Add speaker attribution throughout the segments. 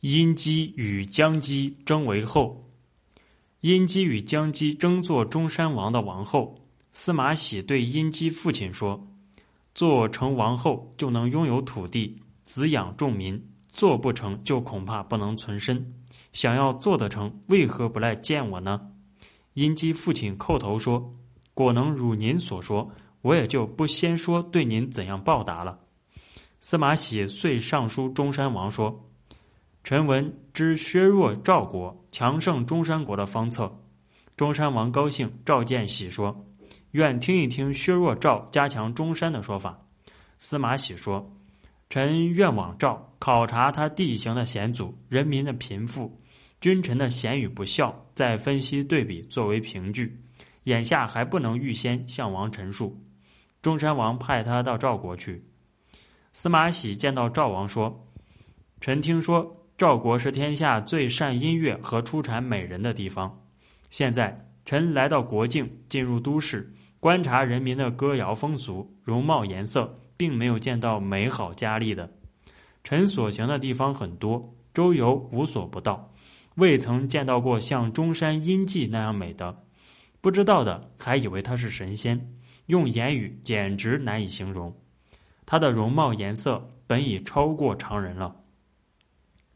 Speaker 1: 殷姬与姜姬争为后。殷姬与姜姬争做中山王的王后。司马喜对殷姬父亲说：“做成王后就能拥有土地，滋养众民；做不成就恐怕不能存身。想要做得成，为何不来见我呢？”殷姬父亲叩头说：“果能如您所说，我也就不先说对您怎样报答了。”司马喜遂上书中山王说。臣闻知削弱赵国，强盛中山国的方策。中山王高兴，召见喜说：“愿听一听削弱赵、加强中山的说法。”司马喜说：“臣愿往赵考察他地形的险阻、人民的贫富、君臣的贤与不孝，再分析对比，作为凭据。眼下还不能预先向王陈述。”中山王派他到赵国去。司马喜见到赵王说：“臣听说。”赵国是天下最善音乐和出产美人的地方。现在臣来到国境，进入都市，观察人民的歌谣风俗、容貌颜色，并没有见到美好佳丽的。臣所行的地方很多，周游无所不到，未曾见到过像中山阴迹那样美的。不知道的还以为他是神仙，用言语简直难以形容。他的容貌颜色本已超过常人了。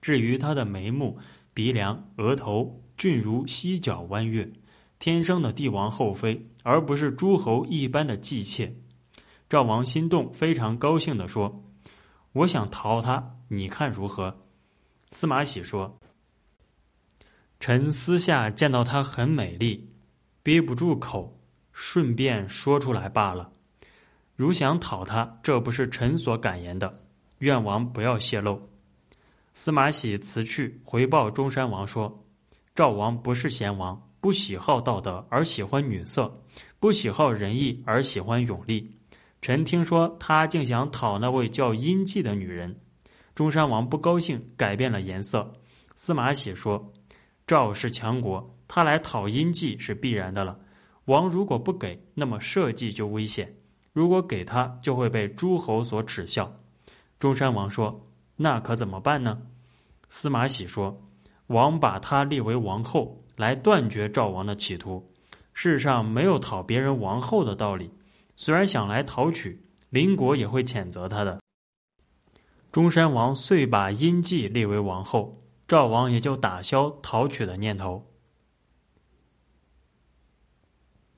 Speaker 1: 至于他的眉目、鼻梁、额头，俊如犀角弯月，天生的帝王后妃，而不是诸侯一般的姬妾。赵王心动，非常高兴地说：“我想讨她，你看如何？”司马喜说：“臣私下见到她很美丽，憋不住口，顺便说出来罢了。如想讨她，这不是臣所敢言的，愿王不要泄露。”司马喜辞去，回报中山王说：“赵王不是贤王，不喜好道德而喜欢女色，不喜好仁义而喜欢勇力。臣听说他竟想讨那位叫殷季的女人。”中山王不高兴，改变了颜色。司马喜说：“赵是强国，他来讨殷季是必然的了。王如果不给，那么社稷就危险；如果给他，就会被诸侯所耻笑。”中山王说。那可怎么办呢？司马喜说：“王把他立为王后，来断绝赵王的企图。世上没有讨别人王后的道理。虽然想来讨取，邻国也会谴责他的。”中山王遂把殷季立为王后，赵王也就打消讨取的念头。